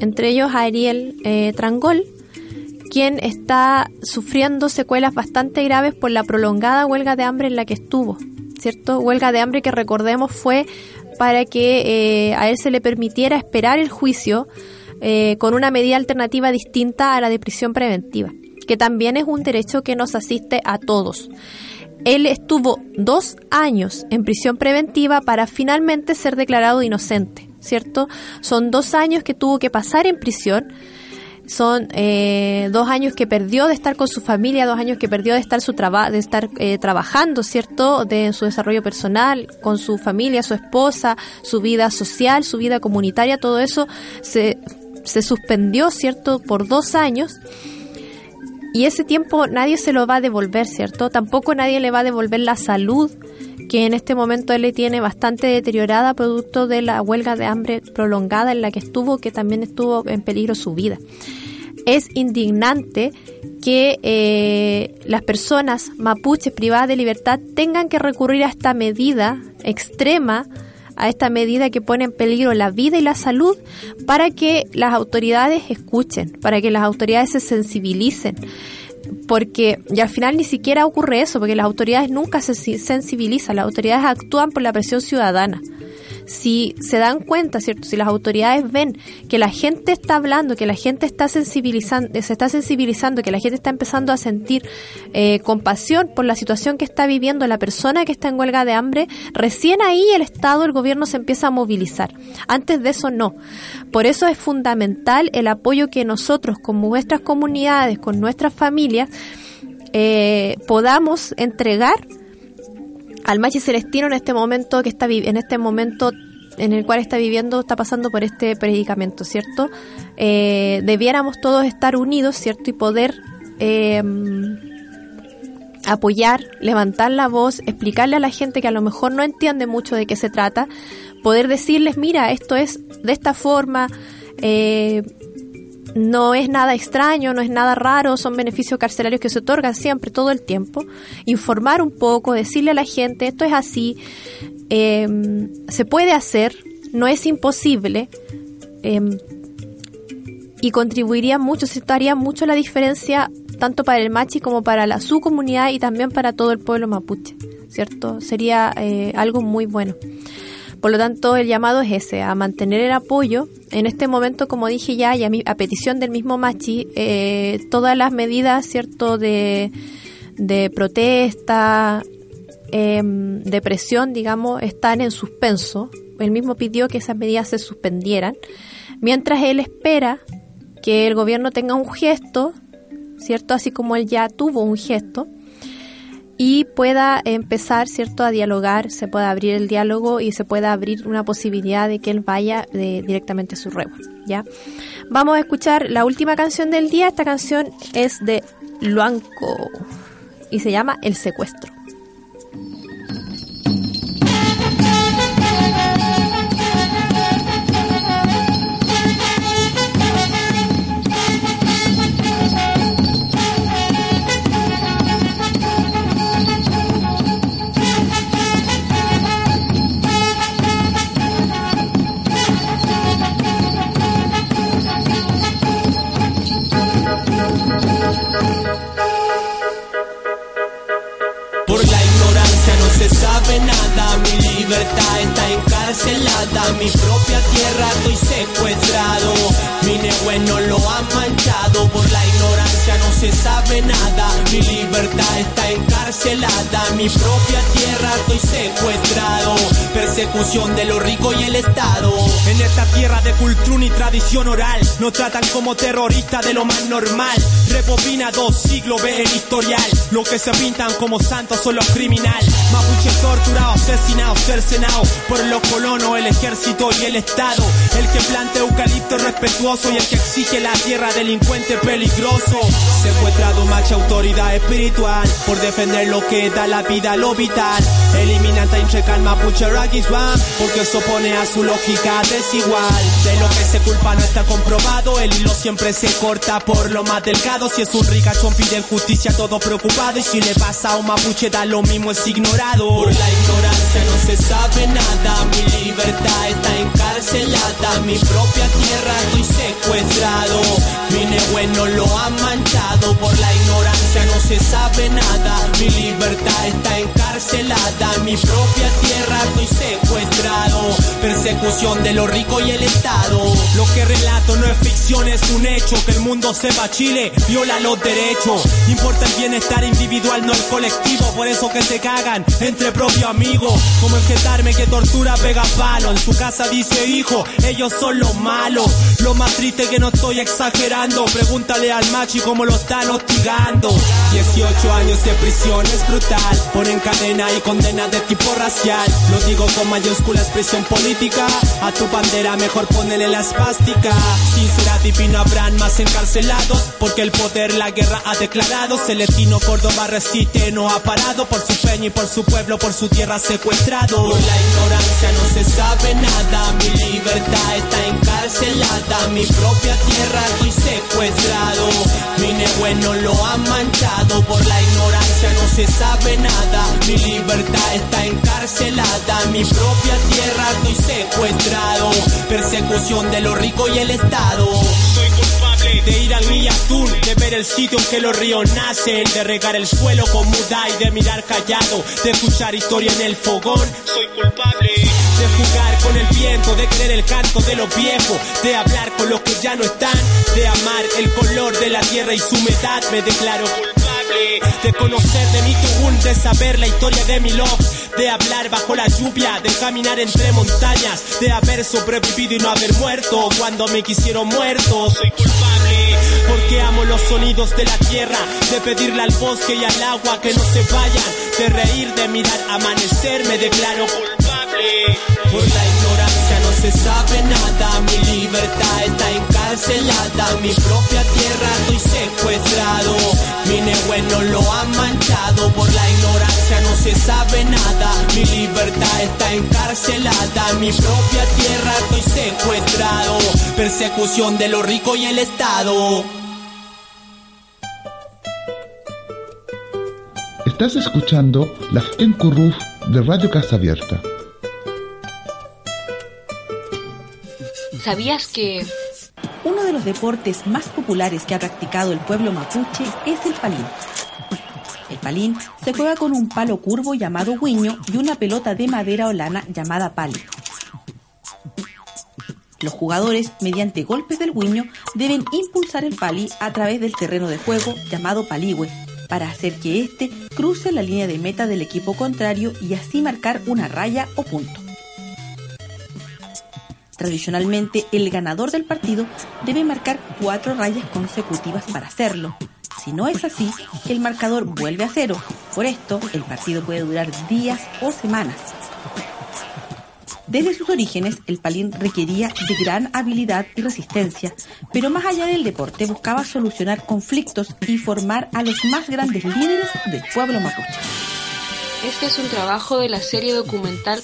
entre ellos Ariel eh, Trangol, quien está sufriendo secuelas bastante graves por la prolongada huelga de hambre en la que estuvo, ¿cierto? Huelga de hambre que recordemos fue para que eh, a él se le permitiera esperar el juicio eh, con una medida alternativa distinta a la de prisión preventiva, que también es un derecho que nos asiste a todos. Él estuvo dos años en prisión preventiva para finalmente ser declarado inocente, ¿cierto? Son dos años que tuvo que pasar en prisión son eh, dos años que perdió de estar con su familia, dos años que perdió de estar su traba de estar eh, trabajando, cierto, de su desarrollo personal, con su familia, su esposa, su vida social, su vida comunitaria, todo eso se, se suspendió, cierto, por dos años. Y ese tiempo nadie se lo va a devolver, ¿cierto? Tampoco nadie le va a devolver la salud que en este momento él le tiene bastante deteriorada producto de la huelga de hambre prolongada en la que estuvo, que también estuvo en peligro su vida. Es indignante que eh, las personas mapuches privadas de libertad tengan que recurrir a esta medida extrema, a esta medida que pone en peligro la vida y la salud, para que las autoridades escuchen, para que las autoridades se sensibilicen porque y al final ni siquiera ocurre eso, porque las autoridades nunca se sensibilizan, las autoridades actúan por la presión ciudadana. Si se dan cuenta, ¿cierto? Si las autoridades ven que la gente está hablando, que la gente está sensibilizando, se está sensibilizando, que la gente está empezando a sentir eh, compasión por la situación que está viviendo la persona que está en huelga de hambre, recién ahí el Estado, el gobierno se empieza a movilizar. Antes de eso no. Por eso es fundamental el apoyo que nosotros, con nuestras comunidades, con nuestras familias, eh, podamos entregar al Machi Celestino en este momento que está en este momento en el cual está viviendo, está pasando por este predicamento, ¿cierto? Eh, debiéramos todos estar unidos, ¿cierto? Y poder eh, apoyar, levantar la voz, explicarle a la gente que a lo mejor no entiende mucho de qué se trata, poder decirles, mira, esto es de esta forma, eh, no es nada extraño, no es nada raro, son beneficios carcelarios que se otorgan siempre, todo el tiempo. Informar un poco, decirle a la gente, esto es así, eh, se puede hacer, no es imposible. Eh, y contribuiría mucho, se haría mucho la diferencia tanto para el machi como para la, su comunidad y también para todo el pueblo mapuche, ¿cierto? Sería eh, algo muy bueno. Por lo tanto, el llamado es ese, a mantener el apoyo. En este momento, como dije ya, y a, mi, a petición del mismo Machi, eh, todas las medidas, ¿cierto?, de, de protesta, eh, de presión, digamos, están en suspenso. Él mismo pidió que esas medidas se suspendieran, mientras él espera que el gobierno tenga un gesto, ¿cierto? Así como él ya tuvo un gesto, y pueda empezar, ¿cierto?, a dialogar, se pueda abrir el diálogo y se pueda abrir una posibilidad de que él vaya de, directamente a su rebo, ¿ya? Vamos a escuchar la última canción del día. Esta canción es de Luanco y se llama El secuestro. Mi propia tierra estoy secuestrado, persecución de los ricos y el Estado. En esta tierra de cultura y tradición oral, nos tratan como terroristas de lo más normal, Rebobina dos siglos, ve el historial. Lo que se pintan como santos son los criminales. Mapuche torturado, asesinado, cercenado por los colonos, el ejército y el Estado. El que plantea eucalipto respetuoso y el que exige la tierra delincuente peligroso. Secuestrado macha autoridad espiritual por defender lo que da la vida, lo vital. Eliminan Tainchecan Mapuche Ragiswan porque se opone a su lógica desigual. De lo que se culpa no está comprobado, el hilo siempre se corta por lo más delgado. Si es un ricachón piden justicia todo preocupado. Y si le pasa a un mapuche da lo mismo es ignorado. Por la ignorancia no se sabe nada, mi libertad está encarcelada, mi propia tierra estoy secuestrado. Mi no lo ha manchado, por la ignorancia no se sabe nada, mi libertad está encarcelada, mi propia tierra estoy secuestrado. Persecución de lo rico y el Estado. Lo que relato no es ficción, es un hecho. Que el mundo sepa Chile, viola los derechos. Importa el bienestar individual, no el colectivo. Por eso que se cagan entre propios amigos. Como enjetarme que tortura pega palo. En su casa dice hijo, ellos son los malos. Lo más triste que no estoy exagerando. Pregúntale al machi cómo lo están hostigando. 18 años de prisión es brutal. Ponen cadena y condena de tipo racial. Lo digo con mayúsculas, prisión política. A tu bandera mejor ponele la espástica. Sincera divina habrán más encarcelados. Porque el poder la guerra ha declarado. Celestino Córdoba resiste, no ha parado. Por su peña y por su pueblo, por su tierra secuestrado. Por la ignorancia no se sabe nada. Mi libertad está encarcelada. Mi propia tierra estoy secuestrado. Mi bueno lo ha manchado. Por la ignorancia no se sabe nada. Libertad está encarcelada. Mi propia tierra estoy secuestrado. Persecución de lo rico y el Estado. Soy culpable de ir al Millatún, de ver el sitio en que los ríos nacen, de regar el suelo con muda y de mirar callado, de escuchar historia en el fogón. Soy culpable de jugar con el viento, de querer el canto de los viejos, de hablar con los que ya no están, de amar el color de la tierra y su humedad. Me declaro culpable de conocer de mi tugún, de saber la historia de mi love, de hablar bajo la lluvia, de caminar entre montañas, de haber sobrevivido y no haber muerto cuando me quisieron muerto. Soy culpable porque amo los sonidos de la tierra, de pedirle al bosque y al agua que no se vayan, de reír, de mirar amanecer. Me declaro culpable por la ignorancia no se sabe nada. Mi libertad está encarcelada. Mi propia tierra estoy secuestrado. Mi bueno lo ha manchado. Por la ignorancia no se sabe nada. Mi libertad está encarcelada. Mi propia tierra estoy secuestrado. Persecución de lo rico y el Estado. Estás escuchando la Encurruf de Radio Casa Abierta. ¿Sabías que Uno de los deportes más populares que ha practicado el pueblo mapuche es el palín. El palín se juega con un palo curvo llamado huiño y una pelota de madera o lana llamada pali. Los jugadores, mediante golpes del huiño, deben impulsar el pali a través del terreno de juego llamado paligüe para hacer que éste cruce la línea de meta del equipo contrario y así marcar una raya o punto. Tradicionalmente, el ganador del partido debe marcar cuatro rayas consecutivas para hacerlo. Si no es así, el marcador vuelve a cero. Por esto, el partido puede durar días o semanas. Desde sus orígenes, el palín requería de gran habilidad y resistencia, pero más allá del deporte buscaba solucionar conflictos y formar a los más grandes líderes del pueblo mapuche. este es un trabajo de la serie documental?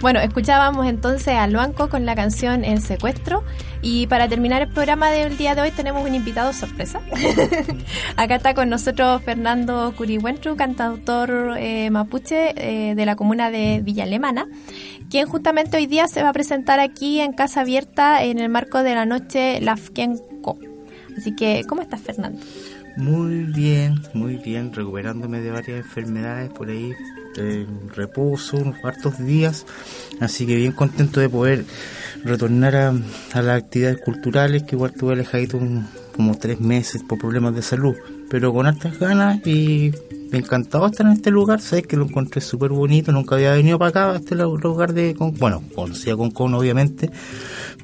Bueno, escuchábamos entonces al Banco con la canción El Secuestro. Y para terminar el programa del día de hoy tenemos un invitado sorpresa. [LAUGHS] Acá está con nosotros Fernando Curihuentru, cantautor eh, mapuche eh, de la comuna de Villa Alemana, quien justamente hoy día se va a presentar aquí en Casa Abierta en el marco de la noche Lafkenko. Así que, ¿cómo estás Fernando? Muy bien, muy bien, recuperándome de varias enfermedades por ahí, reposo, unos hartos días, así que bien contento de poder retornar a, a las actividades culturales, que igual tuve alejadito un- como tres meses por problemas de salud, pero con hartas ganas y encantado de estar en este lugar, sabes que lo encontré súper bonito, nunca había venido para acá, a este lu- lugar de, Con- bueno, conocía Concón obviamente,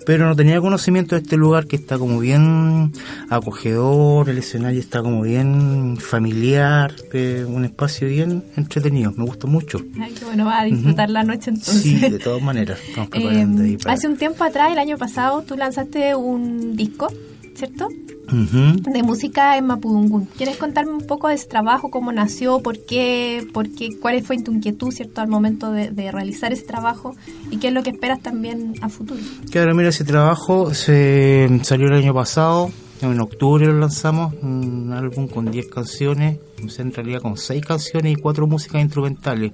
pero no tenía conocimiento de este lugar que está como bien acogedor, el escenario está como bien familiar, eh, un espacio bien entretenido, me gusta mucho. Ay, qué bueno, va a disfrutar la noche entonces. Sí, de todas maneras, estamos [LAUGHS] preparando Eh, ahí para... hace un tiempo atrás, el año pasado, tú lanzaste un disco, ¿cierto? De música en Mapudungun. ¿Quieres contarme un poco de ese trabajo, cómo nació, por qué, por qué cuál fue tu inquietud, ¿cierto? Al momento de, de realizar ese trabajo y qué es lo que esperas también a futuro. Claro, mira, ese trabajo se salió el año pasado, en octubre lo lanzamos, un álbum con 10 canciones, en realidad con 6 canciones y 4 músicas instrumentales.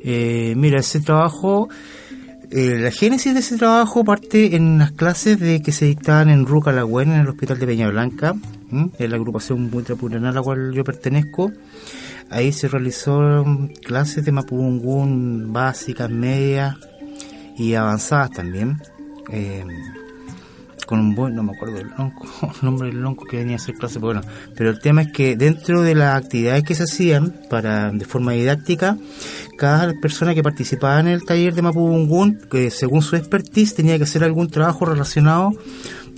Eh, mira, ese trabajo, eh, la génesis de ese trabajo parte en las clases de que se dictaban en Ruca Lagüen, en el hospital de Peña Blanca, en la agrupación Buitrapuranal a la cual yo pertenezco. Ahí se realizó clases de Mapudungún básicas, medias y avanzadas también. Eh, con un buen, no me acuerdo el [LAUGHS] nombre del lonco que venía a hacer clase, pero bueno, pero el tema es que dentro de las actividades que se hacían para de forma didáctica, cada persona que participaba en el taller de Mapudungún, que según su expertise tenía que hacer algún trabajo relacionado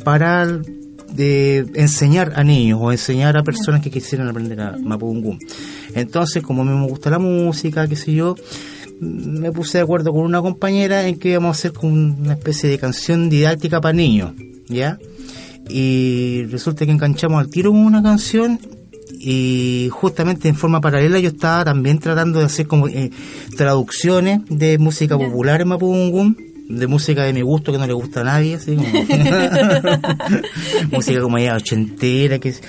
para de enseñar a niños o enseñar a personas que quisieran aprender a Mapudungún. Entonces, como a mí me gusta la música, qué sé yo, me puse de acuerdo con una compañera en que íbamos a hacer como una especie de canción didáctica para niños, ¿ya? Y resulta que enganchamos al tiro con una canción y justamente en forma paralela yo estaba también tratando de hacer como eh, traducciones de música popular en Mapudungún de música de mi gusto que no le gusta a nadie así como [LAUGHS] música como ya ochentera que es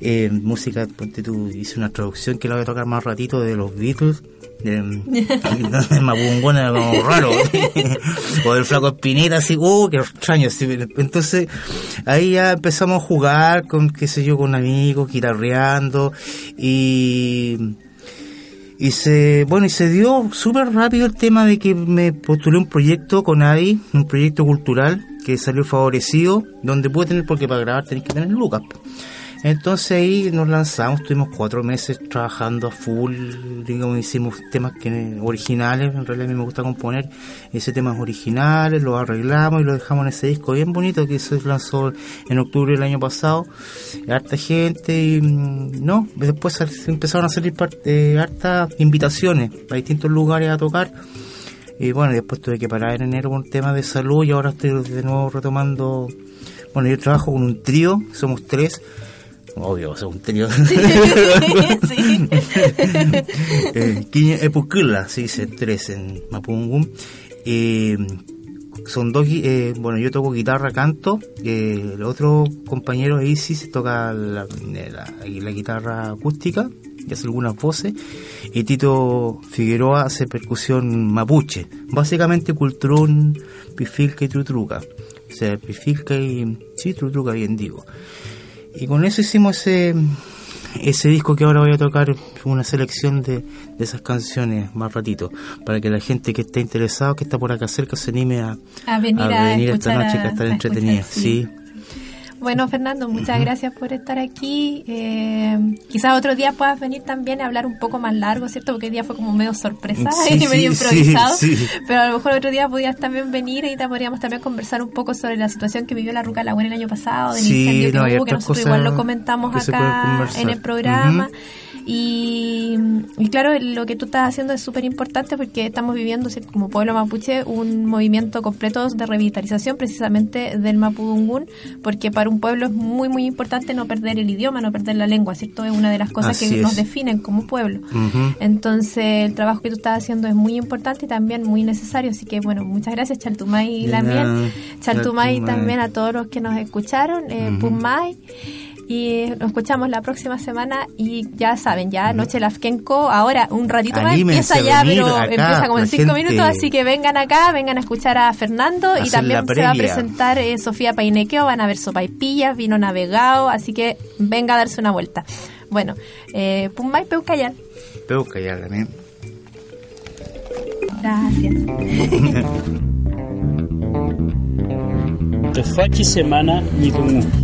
eh, música ponte tú hice una traducción que la voy a tocar más ratito de los Beatles de, de como raro o del flaco Espineta así uh qué extraño así. entonces ahí ya empezamos a jugar con qué sé yo con amigos guitarreando y y se bueno y se dio súper rápido el tema de que me postulé un proyecto con Adi un proyecto cultural que salió favorecido donde pude tener porque para grabar tenés que tener lucas. Entonces ahí nos lanzamos tuvimos cuatro meses trabajando a full digamos hicimos temas que originales en realidad a mí me gusta componer ese temas originales los arreglamos y lo dejamos en ese disco bien bonito que se lanzó en octubre del año pasado. Harta gente mm, no después empezaron a salir par- eh, hartas invitaciones a distintos lugares a tocar. Y bueno después tuve que parar en enero por un tema de salud y ahora estoy de nuevo retomando bueno yo trabajo con un trío somos tres obvio somos un trío [LAUGHS] eh, Quiña Epuquila, se dice tres en Mapungum. Eh, son dos, eh, bueno, yo toco guitarra, canto, eh, el otro compañero sí se toca la, la, la guitarra acústica y hace algunas voces, y Tito Figueroa hace percusión mapuche, básicamente cultrún, pifilca y trutruca, o sea, pifilca y, sí, trutruca bien digo. Y con eso hicimos ese, ese disco que ahora voy a tocar, una selección de, de esas canciones más ratito, para que la gente que esté interesada, que está por acá cerca, se anime a, A venir a venir esta noche a- que está a entretenida. escuchar, Sí. Bueno, Fernando, muchas gracias por estar aquí. Eh, quizás otro día puedas venir también a hablar un poco más largo, ¿cierto? Porque hoy día fue como medio sorpresa Sí, [LAUGHS] y medio improvisado. sí, sí. Pero a lo mejor otro día podías también venir y te podríamos también conversar un poco sobre la situación que vivió la Ruca Laguna el año pasado, del Sí, incendio que no, hubo, que nosotros igual lo comentamos acá en el programa. Ujú. Y, y claro, lo que tú estás haciendo es súper importante porque estamos viviendo como pueblo mapuche un movimiento completo de revitalización precisamente del Mapudungún, porque para un pueblo es muy, muy importante no perder el idioma, no perder la lengua, ¿cierto? Es una de las cosas Así que es. nos definen como pueblo. Ujú. Entonces, el trabajo que tú estás haciendo es muy importante y también muy necesario. Así que, bueno, muchas gracias, Chaltumay y nada. Chaltumay Chaltumay. también a todos los que nos escucharon. Eh, Ujú. Pumay. Y nos escuchamos la próxima semana y ya saben, ya Noche Lafkenko, ahora un ratito más empieza a ya, pero acá, empieza como en cinco gente. minutos, así que vengan acá, vengan a escuchar a Fernando y también se va a presentar eh, Sofía Painequeo, van a ver sopaipillas, vino navegado, así que venga a darse una vuelta. Bueno, eh, Pumbay Peucayal. Peuca ya también. Gracias. [LAUGHS] Tefachi semana Nikungu.